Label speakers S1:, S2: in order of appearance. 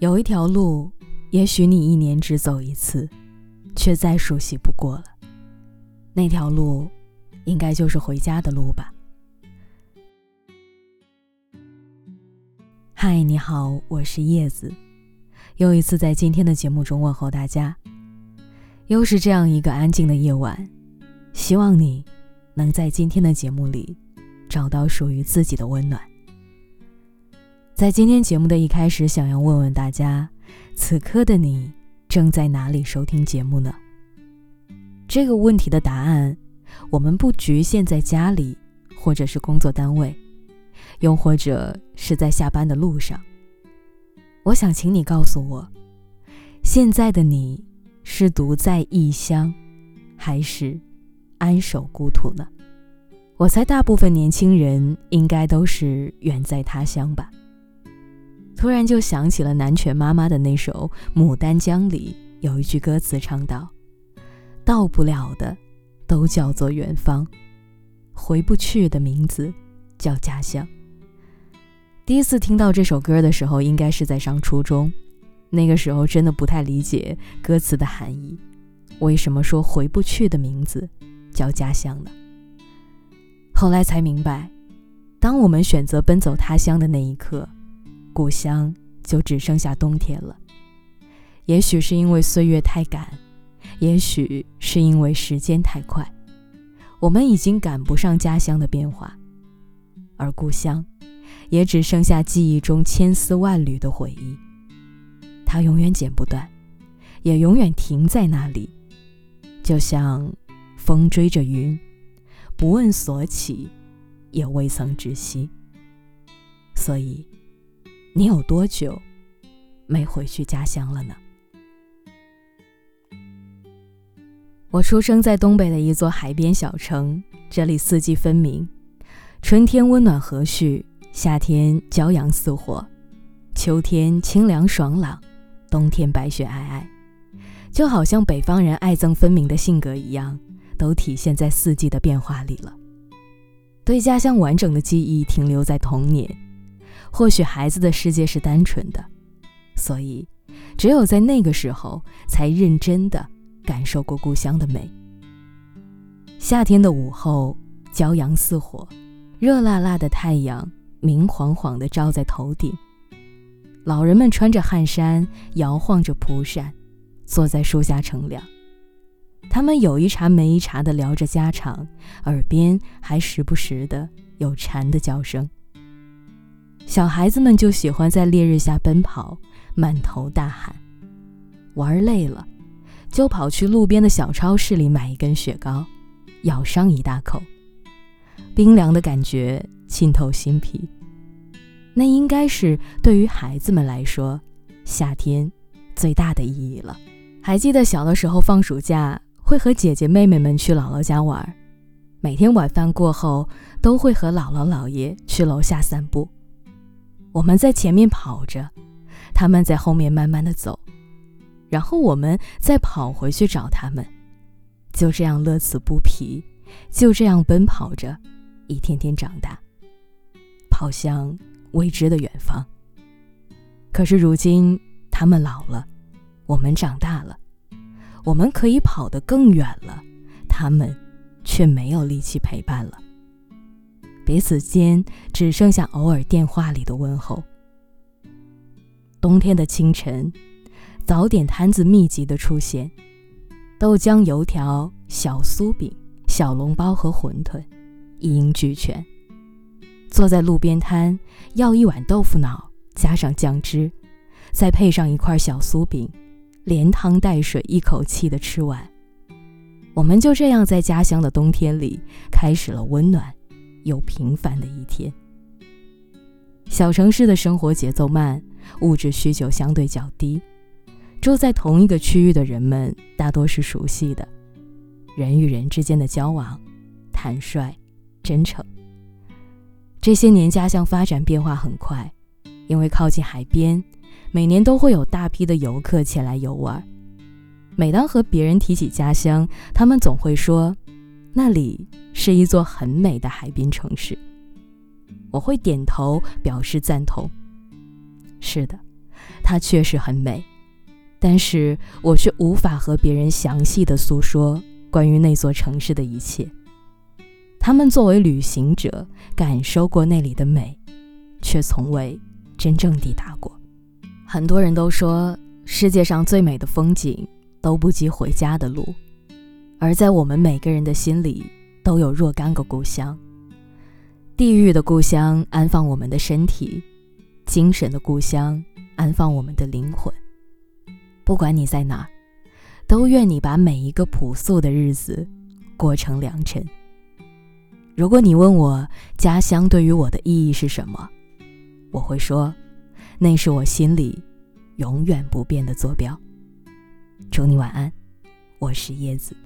S1: 有一条路，也许你一年只走一次，却再熟悉不过了。那条路，应该就是回家的路吧。嗨，你好，我是叶子，又一次在今天的节目中问候大家。又是这样一个安静的夜晚，希望你能在今天的节目里找到属于自己的温暖。在今天节目的一开始，想要问问大家，此刻的你正在哪里收听节目呢？这个问题的答案，我们不局限在家里，或者是工作单位，又或者是在下班的路上。我想请你告诉我，现在的你是独在异乡，还是安守故土呢？我猜大部分年轻人应该都是远在他乡吧。突然就想起了南拳妈妈的那首《牡丹江》里有一句歌词唱道：“到不了的，都叫做远方；回不去的名字叫家乡。”第一次听到这首歌的时候，应该是在上初中，那个时候真的不太理解歌词的含义，为什么说回不去的名字叫家乡呢？后来才明白，当我们选择奔走他乡的那一刻。故乡就只剩下冬天了。也许是因为岁月太赶，也许是因为时间太快，我们已经赶不上家乡的变化，而故乡也只剩下记忆中千丝万缕的回忆。它永远剪不断，也永远停在那里，就像风追着云，不问所起，也未曾知悉。所以。你有多久没回去家乡了呢？我出生在东北的一座海边小城，这里四季分明，春天温暖和煦，夏天骄阳似火，秋天清凉爽朗，冬天白雪皑皑，就好像北方人爱憎分明的性格一样，都体现在四季的变化里了。对家乡完整的记忆停留在童年。或许孩子的世界是单纯的，所以只有在那个时候才认真的感受过故乡的美。夏天的午后，骄阳似火，热辣辣的太阳明晃晃的照在头顶。老人们穿着汗衫，摇晃着蒲扇，坐在树下乘凉。他们有一茬没一茬的聊着家常，耳边还时不时的有蝉的叫声。小孩子们就喜欢在烈日下奔跑，满头大汗。玩累了，就跑去路边的小超市里买一根雪糕，咬上一大口，冰凉的感觉沁透心脾。那应该是对于孩子们来说，夏天最大的意义了。还记得小的时候放暑假，会和姐姐妹妹们去姥姥家玩，每天晚饭过后，都会和姥姥姥爷去楼下散步。我们在前面跑着，他们在后面慢慢的走，然后我们再跑回去找他们，就这样乐此不疲，就这样奔跑着，一天天长大，跑向未知的远方。可是如今他们老了，我们长大了，我们可以跑得更远了，他们却没有力气陪伴了。彼此间只剩下偶尔电话里的问候。冬天的清晨，早点摊子密集的出现，豆浆、油条、小酥饼、小笼包和馄饨，一应俱全。坐在路边摊，要一碗豆腐脑，加上酱汁，再配上一块小酥饼，连汤带水一口气的吃完。我们就这样在家乡的冬天里，开始了温暖。又平凡的一天。小城市的生活节奏慢，物质需求相对较低，住在同一个区域的人们大多是熟悉的，人与人之间的交往坦率、真诚。这些年家乡发展变化很快，因为靠近海边，每年都会有大批的游客前来游玩。每当和别人提起家乡，他们总会说。那里是一座很美的海滨城市，我会点头表示赞同。是的，它确实很美，但是我却无法和别人详细的诉说关于那座城市的一切。他们作为旅行者，感受过那里的美，却从未真正抵达过。很多人都说，世界上最美的风景都不及回家的路，而在我们每个人的心里，都有若干个故乡。地狱的故乡安放我们的身体，精神的故乡安放我们的灵魂。不管你在哪，都愿你把每一个朴素的日子过成良辰。如果你问我家乡对于我的意义是什么，我会说，那是我心里永远不变的坐标。祝你晚安，我是叶子。